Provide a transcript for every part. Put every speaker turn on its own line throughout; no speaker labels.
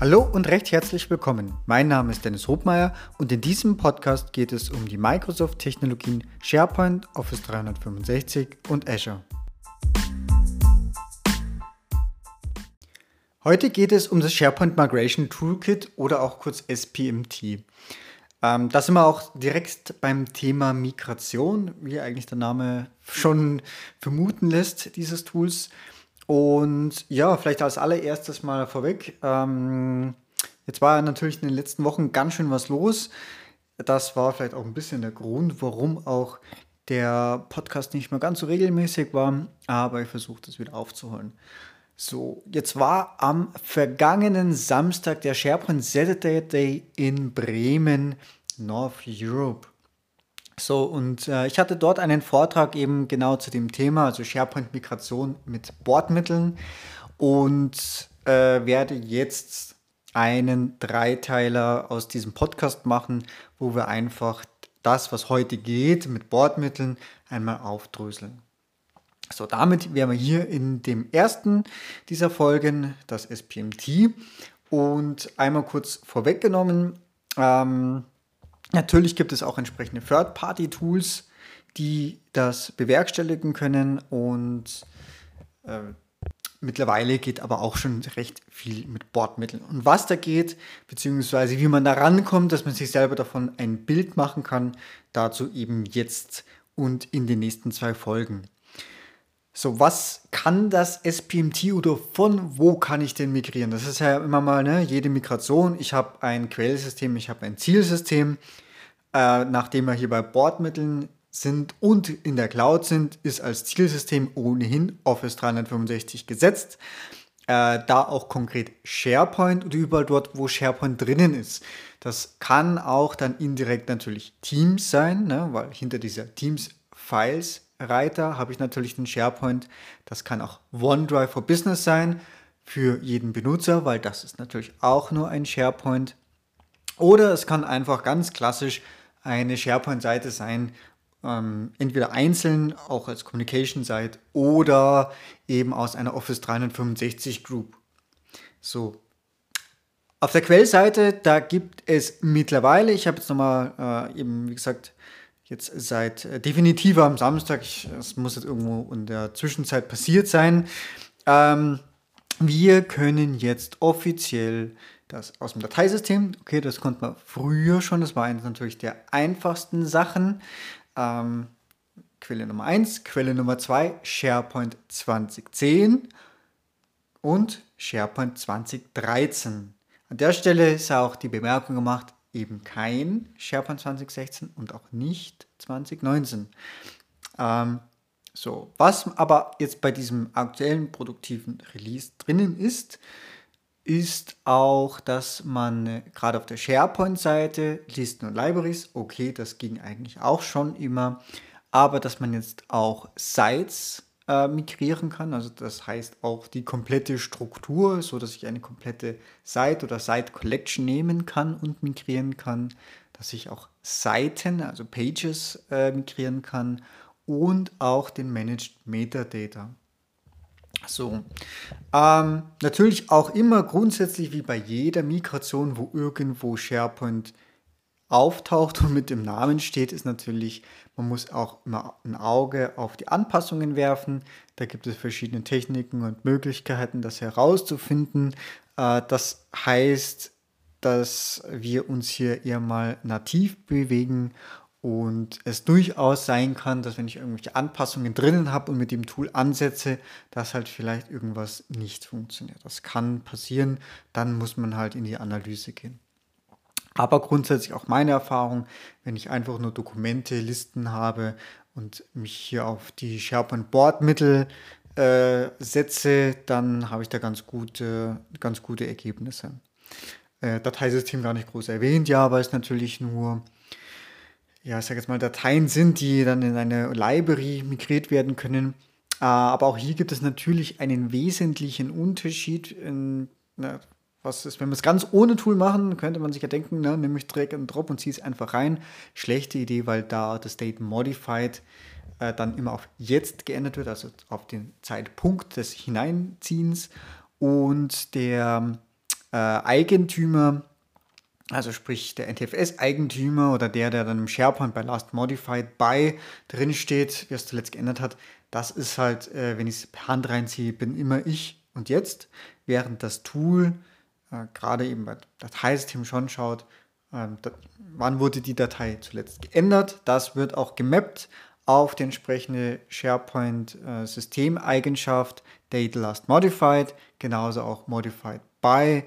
Hallo und recht herzlich willkommen. Mein Name ist Dennis Hobmeier und in diesem Podcast geht es um die Microsoft-Technologien SharePoint, Office 365 und Azure. Heute geht es um das SharePoint Migration Toolkit oder auch kurz SPMT. Ähm, da sind wir auch direkt beim Thema Migration, wie eigentlich der Name schon vermuten lässt, dieses Tools. Und ja, vielleicht als allererstes mal vorweg. Ähm, jetzt war natürlich in den letzten Wochen ganz schön was los. Das war vielleicht auch ein bisschen der Grund, warum auch der Podcast nicht mehr ganz so regelmäßig war, aber ich versuche das wieder aufzuholen. So, jetzt war am vergangenen Samstag der SharePoint Saturday Day in Bremen, North Europe. So, und äh, ich hatte dort einen Vortrag eben genau zu dem Thema, also SharePoint-Migration mit Bordmitteln und äh, werde jetzt einen Dreiteiler aus diesem Podcast machen, wo wir einfach das, was heute geht, mit Bordmitteln einmal aufdröseln. So, damit wären wir hier in dem ersten dieser Folgen, das SPMT. Und einmal kurz vorweggenommen, ähm, Natürlich gibt es auch entsprechende Third-Party-Tools, die das bewerkstelligen können und äh, mittlerweile geht aber auch schon recht viel mit Bordmitteln. Und was da geht, beziehungsweise wie man da rankommt, dass man sich selber davon ein Bild machen kann, dazu eben jetzt und in den nächsten zwei Folgen. So, was kann das SPMT oder von wo kann ich denn migrieren? Das ist ja immer mal ne, jede Migration. Ich habe ein Quellsystem, ich habe ein Zielsystem. Äh, nachdem wir hier bei Bordmitteln sind und in der Cloud sind, ist als Zielsystem ohnehin Office 365 gesetzt. Äh, da auch konkret SharePoint und überall dort, wo SharePoint drinnen ist. Das kann auch dann indirekt natürlich Teams sein, ne, weil hinter dieser Teams-Files Reiter habe ich natürlich den SharePoint. Das kann auch OneDrive for Business sein für jeden Benutzer, weil das ist natürlich auch nur ein SharePoint. Oder es kann einfach ganz klassisch eine SharePoint-Seite sein, ähm, entweder einzeln, auch als Communication-Site oder eben aus einer Office 365 Group. So. Auf der Quellseite, da gibt es mittlerweile, ich habe jetzt nochmal äh, eben, wie gesagt, jetzt seit äh, definitiv am Samstag, es muss jetzt irgendwo in der Zwischenzeit passiert sein. Ähm, wir können jetzt offiziell das aus dem Dateisystem, okay, das konnte man früher schon, das war eines natürlich der einfachsten Sachen. Ähm, Quelle Nummer 1, Quelle Nummer 2, SharePoint 2010 und SharePoint 2013. An der Stelle ist auch die Bemerkung gemacht, eben kein SharePoint 2016 und auch nicht 2019. Ähm, so, was aber jetzt bei diesem aktuellen produktiven Release drinnen ist, ist auch, dass man äh, gerade auf der SharePoint-Seite Listen und Libraries, okay, das ging eigentlich auch schon immer, aber dass man jetzt auch Sites äh, migrieren kann. Also das heißt auch die komplette Struktur, so dass ich eine komplette Site oder Site Collection nehmen kann und migrieren kann, dass ich auch Seiten, also Pages äh, migrieren kann und auch den Managed Metadata. So, ähm, natürlich auch immer grundsätzlich wie bei jeder Migration, wo irgendwo SharePoint auftaucht und mit dem Namen steht, ist natürlich, man muss auch immer ein Auge auf die Anpassungen werfen. Da gibt es verschiedene Techniken und Möglichkeiten, das herauszufinden. Äh, das heißt, dass wir uns hier eher mal nativ bewegen und es durchaus sein kann, dass wenn ich irgendwelche Anpassungen drinnen habe und mit dem Tool ansetze, dass halt vielleicht irgendwas nicht funktioniert. Das kann passieren, dann muss man halt in die Analyse gehen. Aber grundsätzlich auch meine Erfahrung, wenn ich einfach nur Dokumente, Listen habe und mich hier auf die SharePoint Bordmittel äh, setze, dann habe ich da ganz gute, ganz gute Ergebnisse. Äh, Dateisystem gar nicht groß erwähnt, ja, aber ist natürlich nur ja, ich sage jetzt mal, Dateien sind, die dann in eine Library migriert werden können. Äh, aber auch hier gibt es natürlich einen wesentlichen Unterschied. In, na, was ist, wenn wir es ganz ohne Tool machen, könnte man sich ja denken, ne, nehme ich Drag and Drop und ziehe es einfach rein. Schlechte Idee, weil da das State Modified äh, dann immer auf jetzt geändert wird, also auf den Zeitpunkt des Hineinziehens. Und der äh, Eigentümer, also sprich der NTFS-Eigentümer oder der, der dann im SharePoint bei Last Modified by drin steht, wie es zuletzt geändert hat, das ist halt, äh, wenn ich es per Hand reinziehe, bin immer ich und jetzt, während das Tool äh, gerade eben bei Dateisystem schon schaut, äh, da, wann wurde die Datei zuletzt geändert. Das wird auch gemappt auf die entsprechende SharePoint-Systemeigenschaft Date Last Modified, genauso auch Modified by,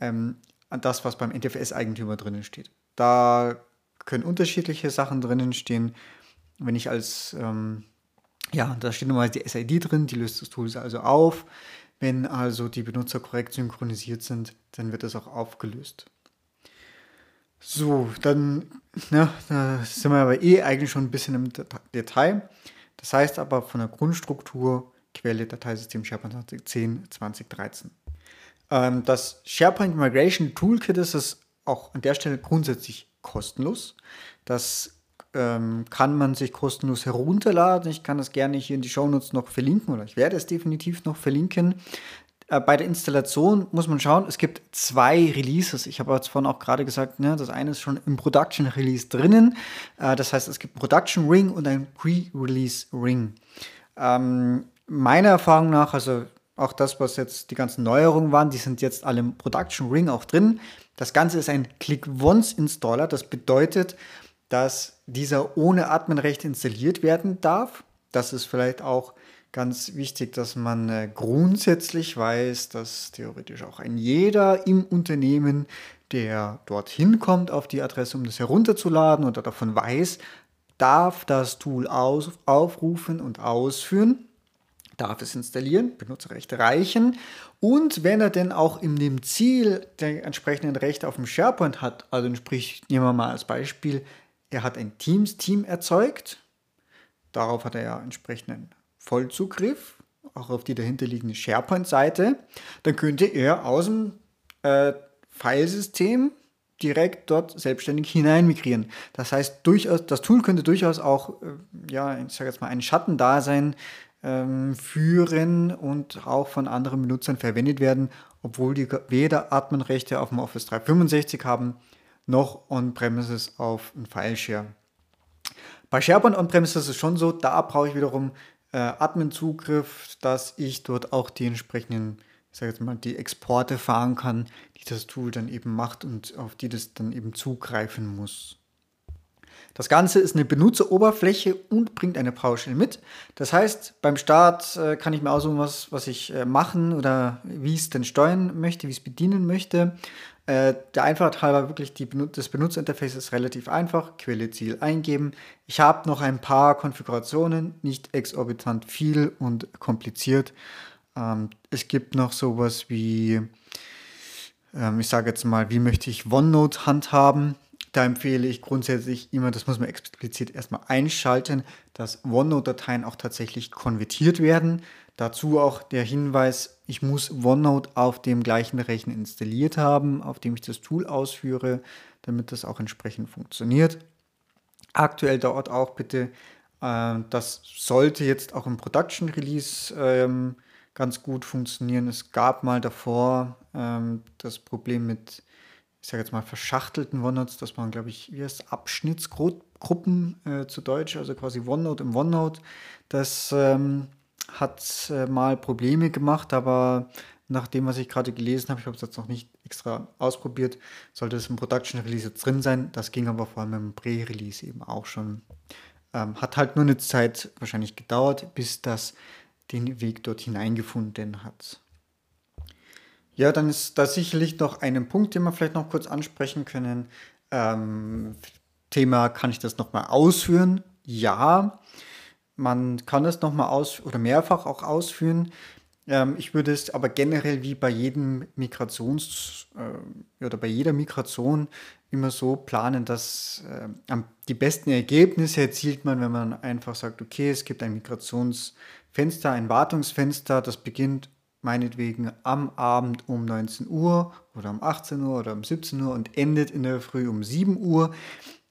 ähm, das, was beim NTFS-Eigentümer drinnen steht. Da können unterschiedliche Sachen drinnen stehen. Wenn ich als, ähm, ja, da steht normalerweise die SID drin, die löst das Tool also auf. Wenn also die Benutzer korrekt synchronisiert sind, dann wird das auch aufgelöst. So, dann ne, da sind wir aber eh eigentlich schon ein bisschen im Detail. Das heißt aber von der Grundstruktur Quelle Dateisystem SharePoint 2010 2013. Ähm, das SharePoint Migration Toolkit ist es auch an der Stelle grundsätzlich kostenlos. Das ähm, kann man sich kostenlos herunterladen. Ich kann das gerne hier in die Shownotes noch verlinken oder ich werde es definitiv noch verlinken. Äh, bei der Installation muss man schauen, es gibt zwei Releases. Ich habe jetzt vorhin auch gerade gesagt, ne, das eine ist schon im Production Release drinnen. Äh, das heißt, es gibt Production Ring und ein Pre-Release Ring. Ähm, meiner Erfahrung nach, also auch das, was jetzt die ganzen Neuerungen waren, die sind jetzt alle im Production Ring auch drin. Das Ganze ist ein Click-Once-Installer. Das bedeutet, dass dieser ohne Adminrechte installiert werden darf. Das ist vielleicht auch ganz wichtig, dass man äh, grundsätzlich weiß, dass theoretisch auch ein jeder im Unternehmen, der dorthin kommt auf die Adresse, um das herunterzuladen oder davon weiß, darf das Tool aufrufen und ausführen, darf es installieren, Benutzerrechte reichen und wenn er denn auch in dem Ziel der entsprechenden Rechte auf dem SharePoint hat, also sprich, nehmen wir mal als Beispiel, er hat ein Teams-Team erzeugt, darauf hat er ja entsprechenden Vollzugriff, auch auf die dahinterliegende SharePoint-Seite, dann könnte er aus dem äh, Filesystem direkt dort selbstständig hinein migrieren. Das heißt, durchaus, das Tool könnte durchaus auch, äh, ja, ich sage jetzt mal, ein Schattendasein ähm, führen und auch von anderen Benutzern verwendet werden, obwohl die weder Adminrechte auf dem Office 365 haben, noch On-Premises auf ein Fileshare. Bei SharePoint On-Premises ist es schon so, da brauche ich wiederum äh, Admin-Zugriff, dass ich dort auch die entsprechenden, ich sage jetzt mal, die Exporte fahren kann, die das Tool dann eben macht und auf die das dann eben zugreifen muss. Das Ganze ist eine Benutzeroberfläche und bringt eine PowerShell mit. Das heißt, beim Start äh, kann ich mir aussuchen, was, was ich äh, machen oder wie ich es denn steuern möchte, wie ich es bedienen möchte. Äh, der Einfachheit halber wirklich die das Benutzerinterface ist relativ einfach. Quelle Ziel eingeben. Ich habe noch ein paar Konfigurationen, nicht exorbitant viel und kompliziert. Ähm, es gibt noch sowas wie, ähm, ich sage jetzt mal, wie möchte ich OneNote handhaben. Da empfehle ich grundsätzlich immer, das muss man explizit erstmal einschalten, dass OneNote-Dateien auch tatsächlich konvertiert werden. Dazu auch der Hinweis, ich muss OneNote auf dem gleichen Rechner installiert haben, auf dem ich das Tool ausführe, damit das auch entsprechend funktioniert. Aktuell dauert auch bitte, äh, das sollte jetzt auch im Production Release ähm, ganz gut funktionieren. Es gab mal davor ähm, das Problem mit, ich sage jetzt mal, verschachtelten OneNotes, das waren, glaube ich, wie heißt Abschnittsgruppen äh, zu Deutsch, also quasi OneNote im OneNote. Das ähm, hat äh, mal Probleme gemacht, aber nach dem, was ich gerade gelesen habe, ich habe es jetzt noch nicht extra ausprobiert, sollte es im Production Release jetzt drin sein. Das ging aber vor allem im Pre-Release eben auch schon. Ähm, hat halt nur eine Zeit wahrscheinlich gedauert, bis das den Weg dort hineingefunden hat. Ja, dann ist da sicherlich noch ein Punkt, den wir vielleicht noch kurz ansprechen können. Ähm, Thema, kann ich das nochmal ausführen? Ja, man kann es nochmal aus oder mehrfach auch ausführen. Ähm, ich würde es aber generell wie bei jedem Migrations- äh, oder bei jeder Migration immer so planen, dass äh, die besten Ergebnisse erzielt man, wenn man einfach sagt, okay, es gibt ein Migrationsfenster, ein Wartungsfenster, das beginnt meinetwegen am Abend um 19 Uhr oder um 18 Uhr oder um 17 Uhr und endet in der Früh um 7 Uhr.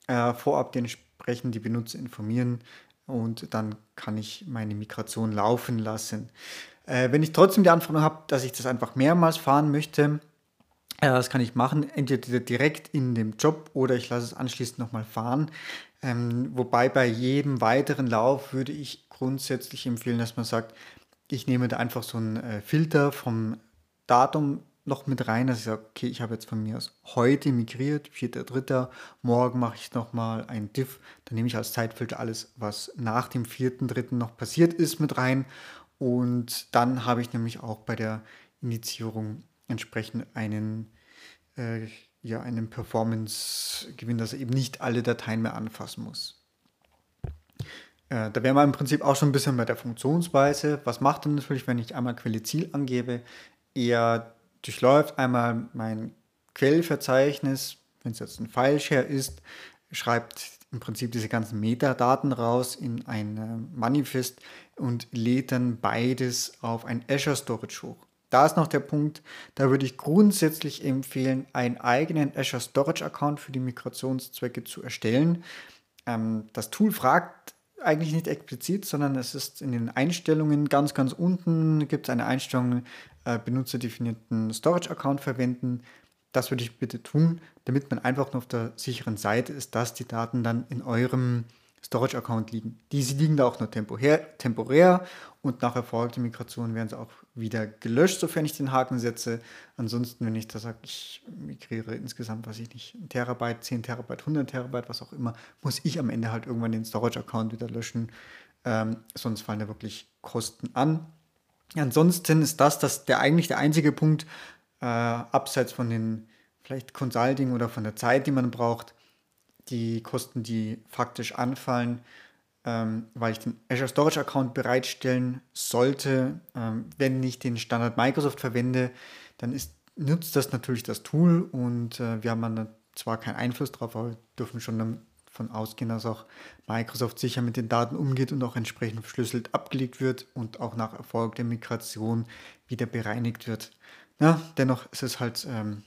Äh, vorab entsprechend die Benutzer informieren, und dann kann ich meine Migration laufen lassen. Äh, wenn ich trotzdem die Anforderung habe, dass ich das einfach mehrmals fahren möchte, Ja, das kann ich machen, entweder direkt in dem Job oder ich lasse es anschließend nochmal fahren. Ähm, wobei bei jedem weiteren Lauf würde ich grundsätzlich empfehlen, dass man sagt, ich nehme da einfach so einen äh, Filter vom Datum noch mit rein, dass ich sage, okay, ich habe jetzt von mir aus heute migriert, 4.3., morgen mache ich nochmal ein Diff, dann nehme ich als Zeitfilter alles, was nach dem 4.3. noch passiert ist, mit rein und dann habe ich nämlich auch bei der Indizierung entsprechend einen, äh, ja, einen Performance-Gewinn, dass er eben nicht alle Dateien mehr anfassen muss. Äh, da wären wir im Prinzip auch schon ein bisschen bei der Funktionsweise. Was macht er natürlich, wenn ich einmal Quelle Ziel angebe? Er durchläuft einmal mein Quellverzeichnis, wenn es jetzt ein File-Share ist, schreibt im Prinzip diese ganzen Metadaten raus in ein Manifest und lädt dann beides auf ein Azure Storage hoch. Da ist noch der Punkt, da würde ich grundsätzlich empfehlen, einen eigenen Azure Storage Account für die Migrationszwecke zu erstellen. Ähm, das Tool fragt eigentlich nicht explizit, sondern es ist in den Einstellungen ganz, ganz unten gibt es eine Einstellung, äh, benutzerdefinierten Storage Account verwenden. Das würde ich bitte tun, damit man einfach nur auf der sicheren Seite ist, dass die Daten dann in eurem Storage-Account liegen. Diese liegen da auch nur temporär, temporär und nach erfolgter Migration werden sie auch wieder gelöscht, sofern ich den Haken setze. Ansonsten, wenn ich da sage, ich migriere insgesamt, weiß ich nicht, ein Terabyte, 10 Terabyte, 100 Terabyte, was auch immer, muss ich am Ende halt irgendwann den Storage-Account wieder löschen. Ähm, sonst fallen da wirklich Kosten an. Ansonsten ist das, das der eigentlich der einzige Punkt, äh, abseits von den vielleicht Consulting oder von der Zeit, die man braucht, die Kosten, die faktisch anfallen, ähm, weil ich den Azure Storage Account bereitstellen sollte. Ähm, wenn ich den Standard Microsoft verwende, dann ist, nutzt das natürlich das Tool und äh, wir haben dann zwar keinen Einfluss drauf, aber dürfen schon davon ausgehen, dass auch Microsoft sicher mit den Daten umgeht und auch entsprechend verschlüsselt abgelegt wird und auch nach Erfolg der Migration wieder bereinigt wird. Ja, dennoch ist es halt ähm,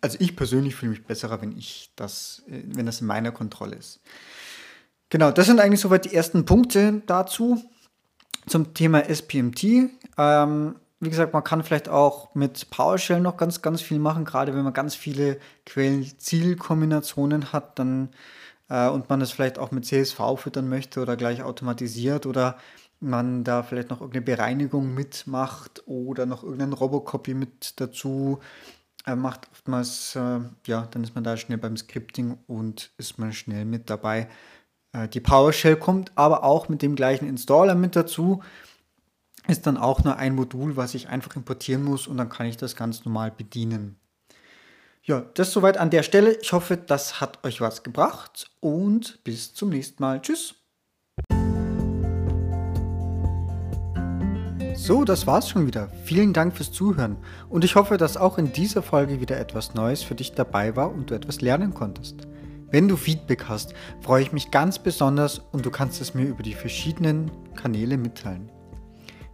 also ich persönlich fühle mich besserer, wenn ich das, äh, wenn das in meiner Kontrolle ist. Genau, das sind eigentlich soweit die ersten Punkte dazu zum Thema SPMT. Ähm, wie gesagt, man kann vielleicht auch mit PowerShell noch ganz, ganz viel machen, gerade wenn man ganz viele Quellen-Ziel-Kombinationen hat, dann äh, und man das vielleicht auch mit CSV füttern möchte oder gleich automatisiert oder man da vielleicht noch irgendeine Bereinigung mitmacht oder noch irgendein Robocopy mit dazu er macht oftmals, äh, ja, dann ist man da schnell beim Scripting und ist man schnell mit dabei. Äh, die PowerShell kommt aber auch mit dem gleichen Installer mit dazu. Ist dann auch nur ein Modul, was ich einfach importieren muss und dann kann ich das ganz normal bedienen. Ja, das soweit an der Stelle. Ich hoffe, das hat euch was gebracht und bis zum nächsten Mal. Tschüss. So, das war's schon wieder. Vielen Dank fürs Zuhören und ich hoffe, dass auch in dieser Folge wieder etwas Neues für dich dabei war und du etwas lernen konntest. Wenn du Feedback hast, freue ich mich ganz besonders und du kannst es mir über die verschiedenen Kanäle mitteilen.